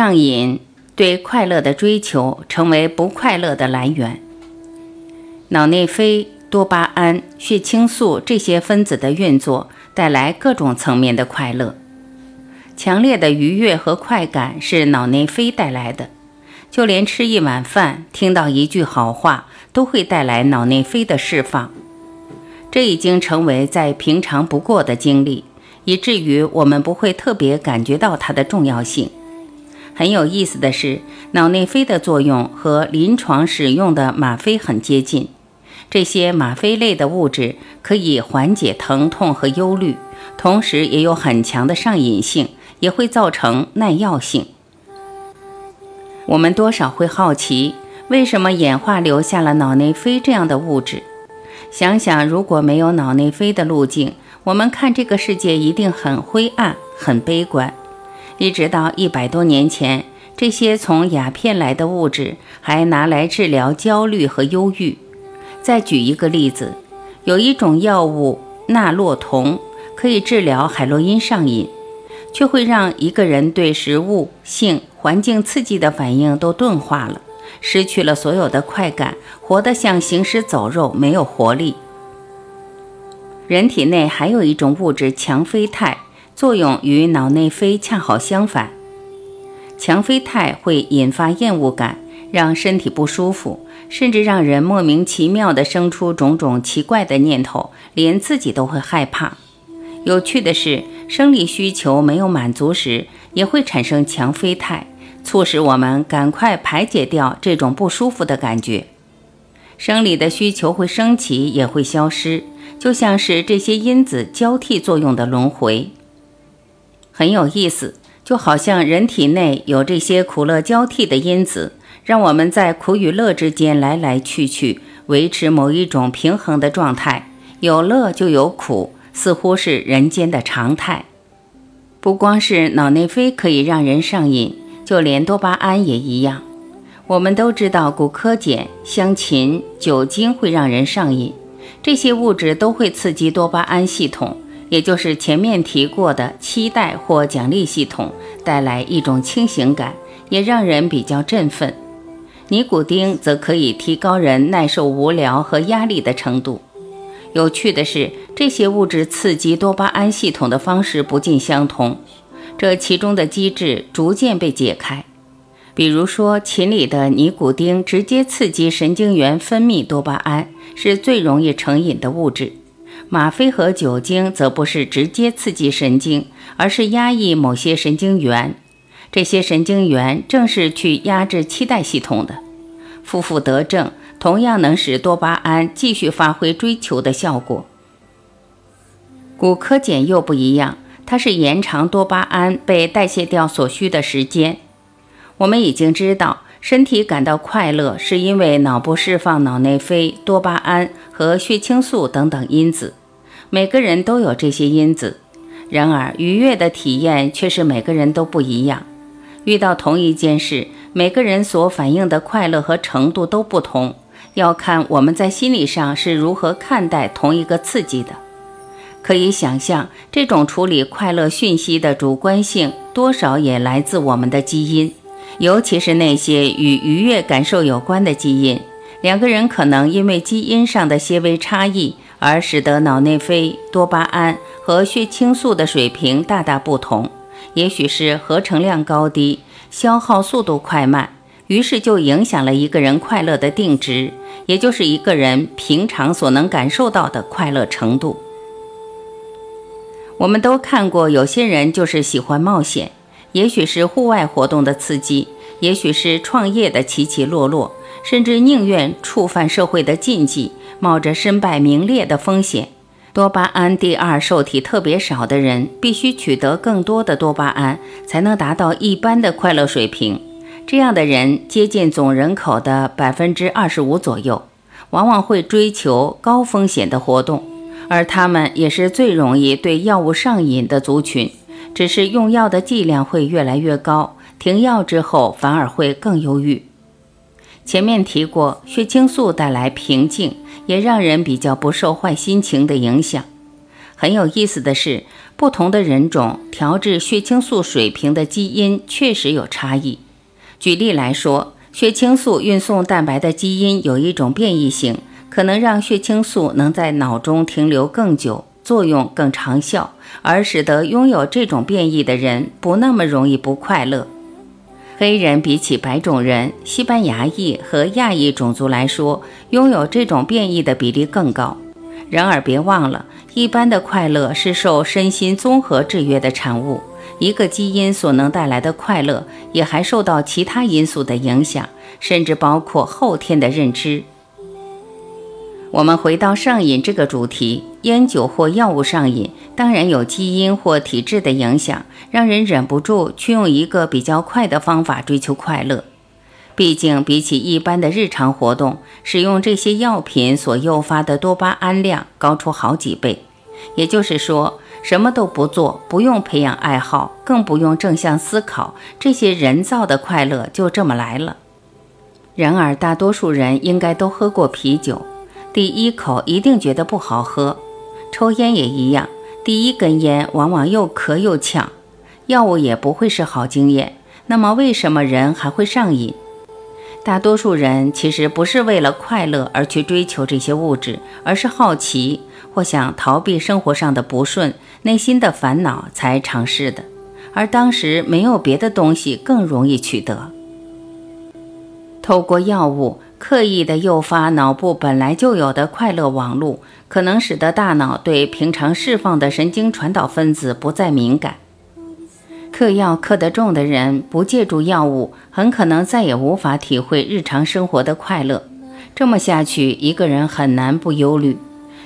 上瘾对快乐的追求成为不快乐的来源。脑内啡、多巴胺、血清素这些分子的运作带来各种层面的快乐。强烈的愉悦和快感是脑内啡带来的，就连吃一碗饭、听到一句好话都会带来脑内啡的释放。这已经成为再平常不过的经历。以至于我们不会特别感觉到它的重要性。很有意思的是，脑内啡的作用和临床使用的吗啡很接近。这些吗啡类的物质可以缓解疼痛和忧虑，同时也有很强的上瘾性，也会造成耐药性。我们多少会好奇，为什么演化留下了脑内啡这样的物质？想想，如果没有脑内啡的路径，我们看这个世界一定很灰暗、很悲观。一直到一百多年前，这些从鸦片来的物质还拿来治疗焦虑和忧郁。再举一个例子，有一种药物纳洛酮可以治疗海洛因上瘾，却会让一个人对食物、性、环境刺激的反应都钝化了，失去了所有的快感，活得像行尸走肉，没有活力。人体内还有一种物质强啡肽，作用与脑内啡恰好相反。强啡肽会引发厌恶感，让身体不舒服，甚至让人莫名其妙地生出种种奇怪的念头，连自己都会害怕。有趣的是，生理需求没有满足时，也会产生强啡肽，促使我们赶快排解掉这种不舒服的感觉。生理的需求会升起，也会消失。就像是这些因子交替作用的轮回，很有意思。就好像人体内有这些苦乐交替的因子，让我们在苦与乐之间来来去去，维持某一种平衡的状态。有乐就有苦，似乎是人间的常态。不光是脑内啡可以让人上瘾，就连多巴胺也一样。我们都知道，骨科碱、香芹、酒精会让人上瘾。这些物质都会刺激多巴胺系统，也就是前面提过的期待或奖励系统，带来一种清醒感，也让人比较振奋。尼古丁则可以提高人耐受无聊和压力的程度。有趣的是，这些物质刺激多巴胺系统的方式不尽相同，这其中的机制逐渐被解开。比如说，禽里的尼古丁直接刺激神经元分泌多巴胺，是最容易成瘾的物质；吗啡和酒精则不是直接刺激神经，而是压抑某些神经元。这些神经元正是去压制期待系统的。负负得正，同样能使多巴胺继续发挥追求的效果。骨科碱又不一样，它是延长多巴胺被代谢掉所需的时间。我们已经知道，身体感到快乐是因为脑部释放脑内啡、多巴胺和血清素等等因子。每个人都有这些因子，然而愉悦的体验却是每个人都不一样。遇到同一件事，每个人所反映的快乐和程度都不同，要看我们在心理上是如何看待同一个刺激的。可以想象，这种处理快乐讯息的主观性，多少也来自我们的基因。尤其是那些与愉悦感受有关的基因，两个人可能因为基因上的些微差异，而使得脑内啡、多巴胺和血清素的水平大大不同。也许是合成量高低、消耗速度快慢，于是就影响了一个人快乐的定值，也就是一个人平常所能感受到的快乐程度。我们都看过，有些人就是喜欢冒险。也许是户外活动的刺激，也许是创业的起起落落，甚至宁愿触犯社会的禁忌，冒着身败名裂的风险。多巴胺第二受体特别少的人，必须取得更多的多巴胺，才能达到一般的快乐水平。这样的人接近总人口的百分之二十五左右，往往会追求高风险的活动，而他们也是最容易对药物上瘾的族群。只是用药的剂量会越来越高，停药之后反而会更忧郁。前面提过，血清素带来平静，也让人比较不受坏心情的影响。很有意思的是，不同的人种调制血清素水平的基因确实有差异。举例来说，血清素运送蛋白的基因有一种变异性，可能让血清素能在脑中停留更久，作用更长效，而使得拥有这种变异的人不那么容易不快乐。黑人比起白种人、西班牙裔和亚裔种族来说，拥有这种变异的比例更高。然而，别忘了，一般的快乐是受身心综合制约的产物。一个基因所能带来的快乐，也还受到其他因素的影响，甚至包括后天的认知。我们回到上瘾这个主题，烟酒或药物上瘾，当然有基因或体质的影响，让人忍不住去用一个比较快的方法追求快乐。毕竟，比起一般的日常活动，使用这些药品所诱发的多巴胺量高出好几倍。也就是说，什么都不做，不用培养爱好，更不用正向思考，这些人造的快乐就这么来了。然而，大多数人应该都喝过啤酒。第一口一定觉得不好喝，抽烟也一样，第一根烟往往又咳又呛。药物也不会是好经验。那么为什么人还会上瘾？大多数人其实不是为了快乐而去追求这些物质，而是好奇或想逃避生活上的不顺、内心的烦恼才尝试的。而当时没有别的东西更容易取得，透过药物。刻意的诱发脑部本来就有的快乐网路，可能使得大脑对平常释放的神经传导分子不再敏感。嗑药嗑得重的人，不借助药物，很可能再也无法体会日常生活的快乐。这么下去，一个人很难不忧虑。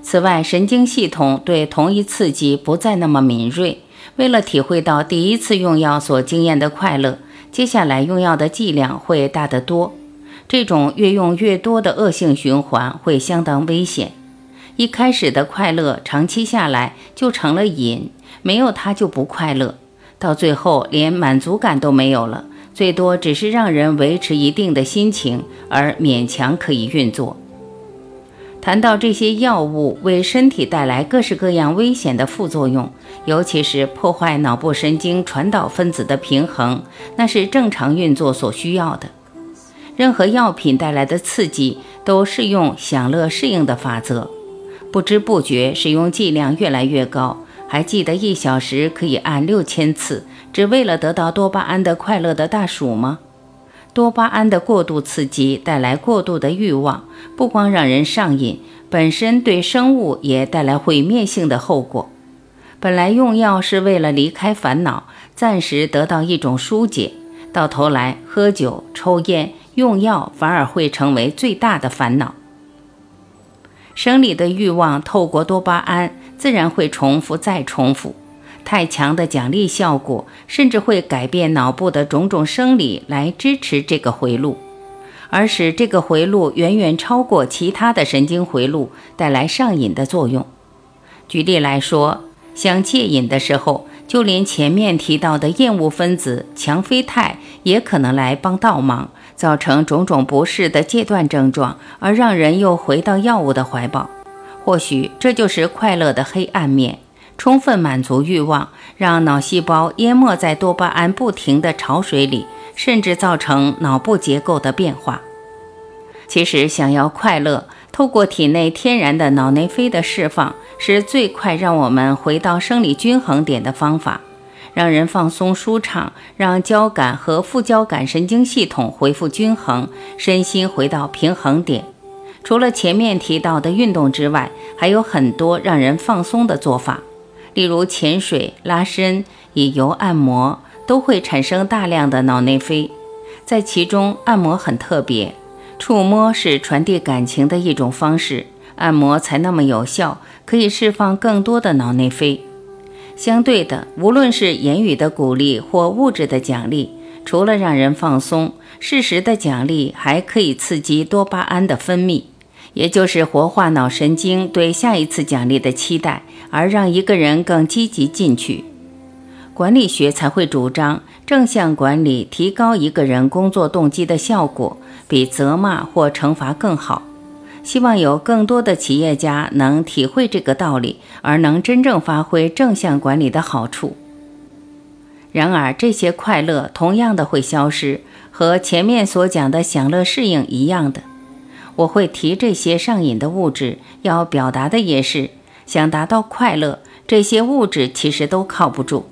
此外，神经系统对同一刺激不再那么敏锐，为了体会到第一次用药所经验的快乐，接下来用药的剂量会大得多。这种越用越多的恶性循环会相当危险。一开始的快乐，长期下来就成了瘾，没有它就不快乐，到最后连满足感都没有了，最多只是让人维持一定的心情，而勉强可以运作。谈到这些药物为身体带来各式各样危险的副作用，尤其是破坏脑部神经传导分子的平衡，那是正常运作所需要的。任何药品带来的刺激都适用享乐适应的法则，不知不觉使用剂量越来越高。还记得一小时可以按六千次，只为了得到多巴胺的快乐的大鼠吗？多巴胺的过度刺激带来过度的欲望，不光让人上瘾，本身对生物也带来毁灭性的后果。本来用药是为了离开烦恼，暂时得到一种疏解，到头来喝酒、抽烟。用药反而会成为最大的烦恼。生理的欲望透过多巴胺，自然会重复再重复。太强的奖励效果，甚至会改变脑部的种种生理来支持这个回路，而使这个回路远远超过其他的神经回路，带来上瘾的作用。举例来说，想戒瘾的时候，就连前面提到的厌恶分子强啡肽也可能来帮倒忙。造成种种不适的戒断症状，而让人又回到药物的怀抱。或许这就是快乐的黑暗面，充分满足欲望，让脑细胞淹没在多巴胺不停的潮水里，甚至造成脑部结构的变化。其实，想要快乐，透过体内天然的脑内啡的释放，是最快让我们回到生理均衡点的方法。让人放松舒畅，让交感和副交感神经系统恢复均衡，身心回到平衡点。除了前面提到的运动之外，还有很多让人放松的做法，例如潜水、拉伸、以油按摩，都会产生大量的脑内啡。在其中，按摩很特别，触摸是传递感情的一种方式，按摩才那么有效，可以释放更多的脑内啡。相对的，无论是言语的鼓励或物质的奖励，除了让人放松，适时的奖励还可以刺激多巴胺的分泌，也就是活化脑神经对下一次奖励的期待，而让一个人更积极进取。管理学才会主张正向管理提高一个人工作动机的效果，比责骂或惩罚更好。希望有更多的企业家能体会这个道理，而能真正发挥正向管理的好处。然而，这些快乐同样的会消失，和前面所讲的享乐适应一样的。我会提这些上瘾的物质，要表达的也是想达到快乐，这些物质其实都靠不住。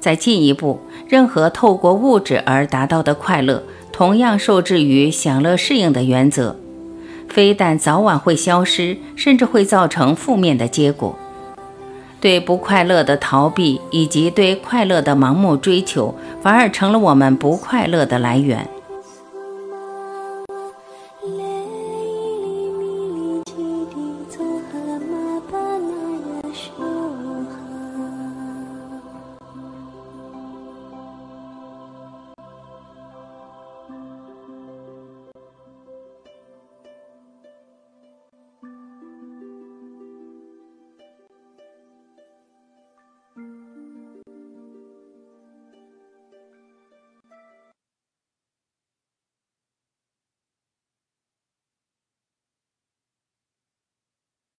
再进一步，任何透过物质而达到的快乐，同样受制于享乐适应的原则。非但早晚会消失，甚至会造成负面的结果。对不快乐的逃避以及对快乐的盲目追求，反而成了我们不快乐的来源。